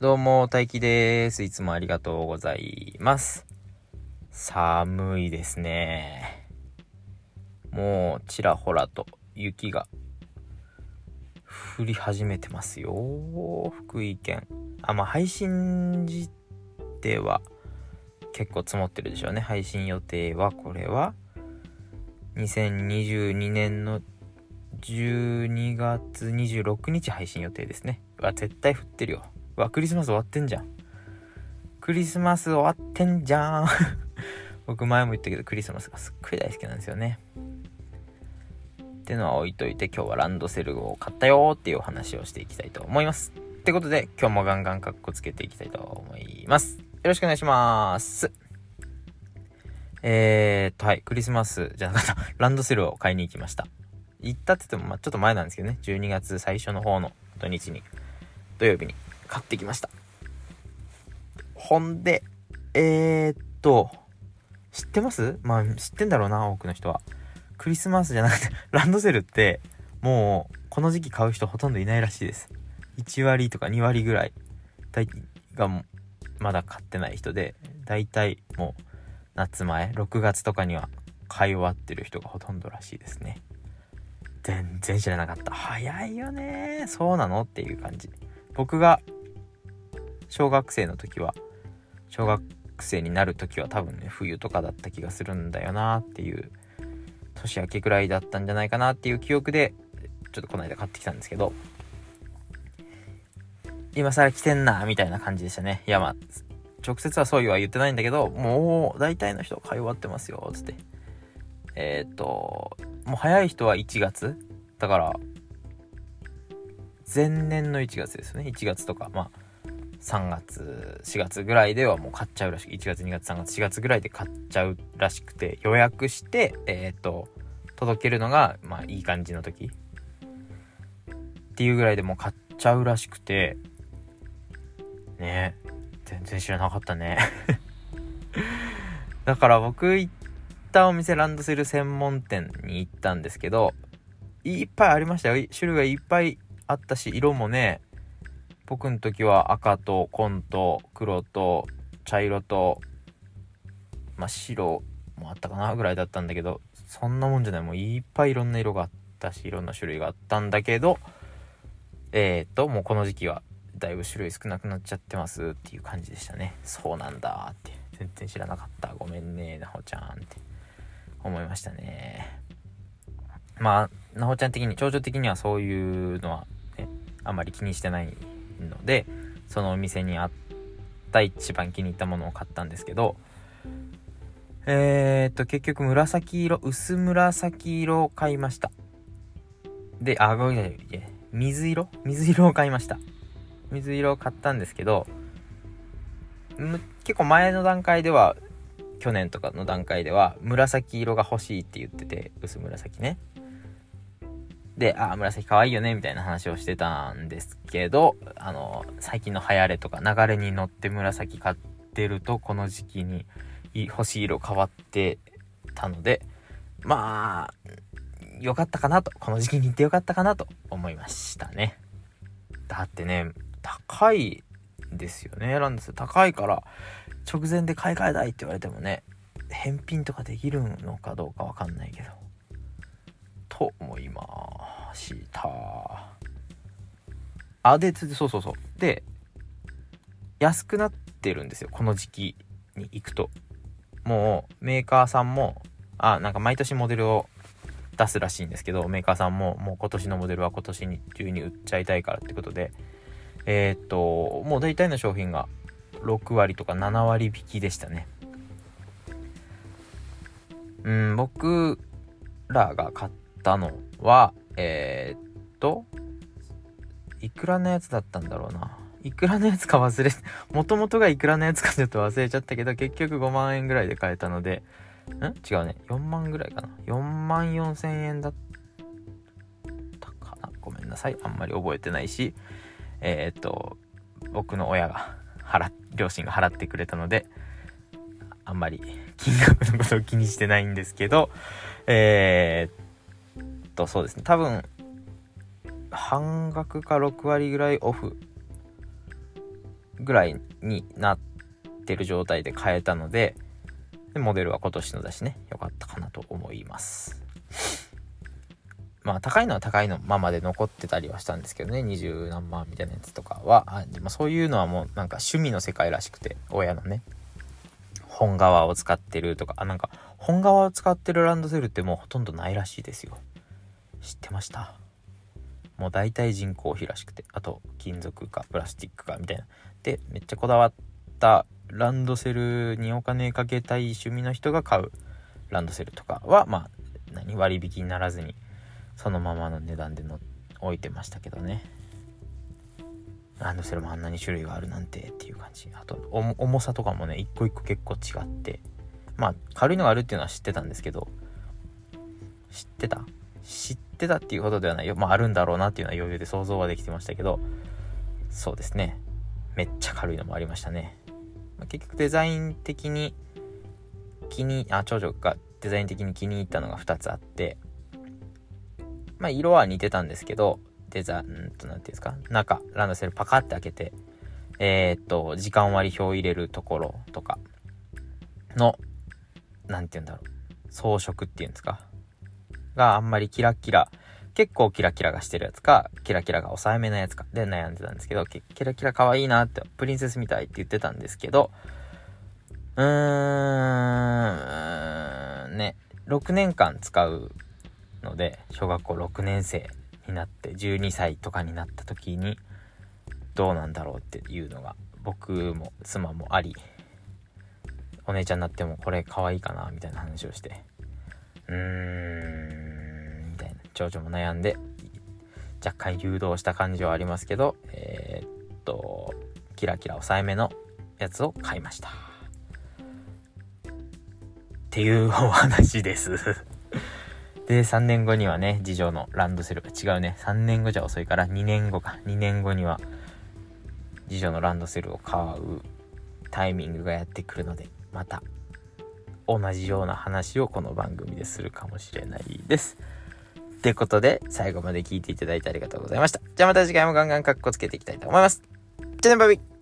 どうも、大輝です。いつもありがとうございます。寒いですね。もう、ちらほらと雪が降り始めてますよ。福井県。あ、まあ、配信時では結構積もってるでしょうね。配信予定は、これは、2022年の12月26日配信予定ですね。うわ、絶対降ってるよ。わ、クリスマス終わってんじゃん。クリスマス終わってんじゃん。僕前も言ったけど、クリスマスがすっごい大好きなんですよね。ってのは置いといて、今日はランドセルを買ったよっていうお話をしていきたいと思います。ってことで、今日もガンガンカッコつけていきたいと思います。よろしくお願いします。えーっと、はい、クリスマスじゃなかった、ランドセルを買いに行きました。行ったって言っても、まあ、ちょっと前なんですけどね、12月最初の方の土日に、土曜日に買ってきました。ほんで、えー、っと、知ってます？まあ、知ってんだろうな、多くの人は。クリスマスじゃなくて ランドセルって、もう、この時期買う人ほとんどいないらしいです。1割とか2割ぐらい、がまだ買ってない人で、だいたいもう、夏前、6月とかには買い終わってる人がほとんどらしいですね。全然知らなかった。早いよねそうなの？っていう感じ。僕が小学生の時は小学生になる時は多分ね冬とかだった気がするんだよなっていう年明けくらいだったんじゃないかなっていう記憶でちょっとこの間買ってきたんですけど今更来てんなみたいな感じでしたね。いやまあ直接はそういうは言ってないんだけどもう大体の人買い終わってますよっつって。えー、っともう早い人は1月だから前年の1月ですね。1月とかまあ3月4月ぐらいではもう買っちゃうらしく1月2月3月4月ぐらいで買っちゃうらしくて予約してえっ、と届けるのがまあいい感じの時。っていうぐらいでもう買っちゃうらしくてね全然知らなかったね。だから僕行ったお店ランドセル専門店に行ったんですけどいっぱいありましたよ。種類がいっぱいあったし色もね僕の時は赤と紺と黒と茶色と、まあ、白もあったかなぐらいだったんだけどそんなもんじゃない。もういっぱいいろんな色があったしいろんな種類があったんだけどえっ、ともうこの時期はだいぶ種類少なくなっちゃってますっていう感じでしたね。そうなんだって。全然知らなかった。ごめんねなほちゃんって思いましたね。まあなほちゃん的に長女的にはそういうのはねあんまり気にしてないのでそのお店にあった一番気に入ったものを買ったんですけどえー、っと結局紫色薄紫色を買いました。であごめんなさい水色？水色を買いました。水色を買ったんですけど結構前の段階では去年とかの段階では紫色が欲しいって言ってて薄紫ね。で、あ、紫可愛いよね、みたいな話をしてたんですけど、あの、最近の流行れとか流れに乗って紫買ってると、この時期に欲しい色変わってたので、まあ、よかったかなと、この時期に行ってよかったかなと思いましたね。だってね、高いですよね、ランドセル。高いから、直前で買い替えたいって言われてもね、返品とかできるのかどうかわかんないけど。と思いますした。あでそうそうそう。で安くなってるんですよ。この時期に行くと。もうメーカーさんもあなんか毎年モデルを出すらしいんですけどメーカーさんももう今年のモデルは今年に中に売っちゃいたいからってことで。えー、っともう大体の商品が6割とか7割引きでしたね。うん僕らが買ったのは、えー、っと、いくらのやつだったんだろうな。いくらのやつか忘れ、もともとがいくらのやつかちょっと忘れちゃったけど、結局5万円ぐらいで買えたので、ん？違うね。4万ぐらいかな。4万4千円だったかな。ごめんなさい。あんまり覚えてないし、えー、っと、僕の親が払、両親が払ってくれたので、あんまり金額のことを気にしてないんですけど、えー、とそうですね。多分半額か6割ぐらいオフぐらいになってる状態で買えたのででモデルは今年のだしね良かったかなと思います。まあ高いのは高いのままで残ってたりはしたんですけどね。二十何万みたいなやつとかは。あ、まあ、そういうのはもうなんか趣味の世界らしくて親のね本革を使ってるとか。あなんか本革を使ってるランドセルってもうほとんどないらしいですよ。知ってました。もう大体人工費らしくてあと金属かプラスチックかみたいな。でめっちゃこだわったランドセルにお金かけたい趣味の人が買うランドセルとかはまあ何割引にならずにそのままの値段での置いてましたけどね。ランドセルもあんなに種類があるなんてっていう感じ。あと重さとかもね一個一個結構違って。まあ軽いのがあるっていうのは知ってたんですけど。知ってた？知ってたっていうことではないよ。まああるんだろうなっていうのは余裕で想像はできてましたけど。そうですね。めっちゃ軽いのもありましたね、まあ、結局デザイン的に気にあ長女がデザイン的に気に入ったのが2つあって。まあ色は似てたんですけど。デザんと何ていうんですか。中ランドセルパカって開けて。えー、っと時間割表を入れるところとかの何て言うんだろう。装飾っていうんですか。があんまりキラキラ結構キラキラがしてるやつか、キラキラが抑えめなやつか。で悩んでたんですけど、キラキラ可愛いなって、プリンセスみたいって言ってたんですけど、うーん、ね、6年間使うので、小学校6年生になって12歳とかになった時に、どうなんだろうっていうのが、僕も妻もあり、お姉ちゃんになってもこれ可愛いかなみたいな話をして、うーん、長女も悩んで若干誘導した感じはありますけどえー、っとキラキラ抑えめのやつを買いました。っていうお話です。で3年後にはね次女のランドセルが違うね。3年後じゃ遅いから2年後か。2年後には次女のランドセルを買うタイミングがやってくるのでまた同じような話をこの番組でするかもしれないです。ということで、最後まで聞いていただいてありがとうございました。じゃあまた次回もガンガンカッコつけていきたいと思います。じゃあね、バイバイ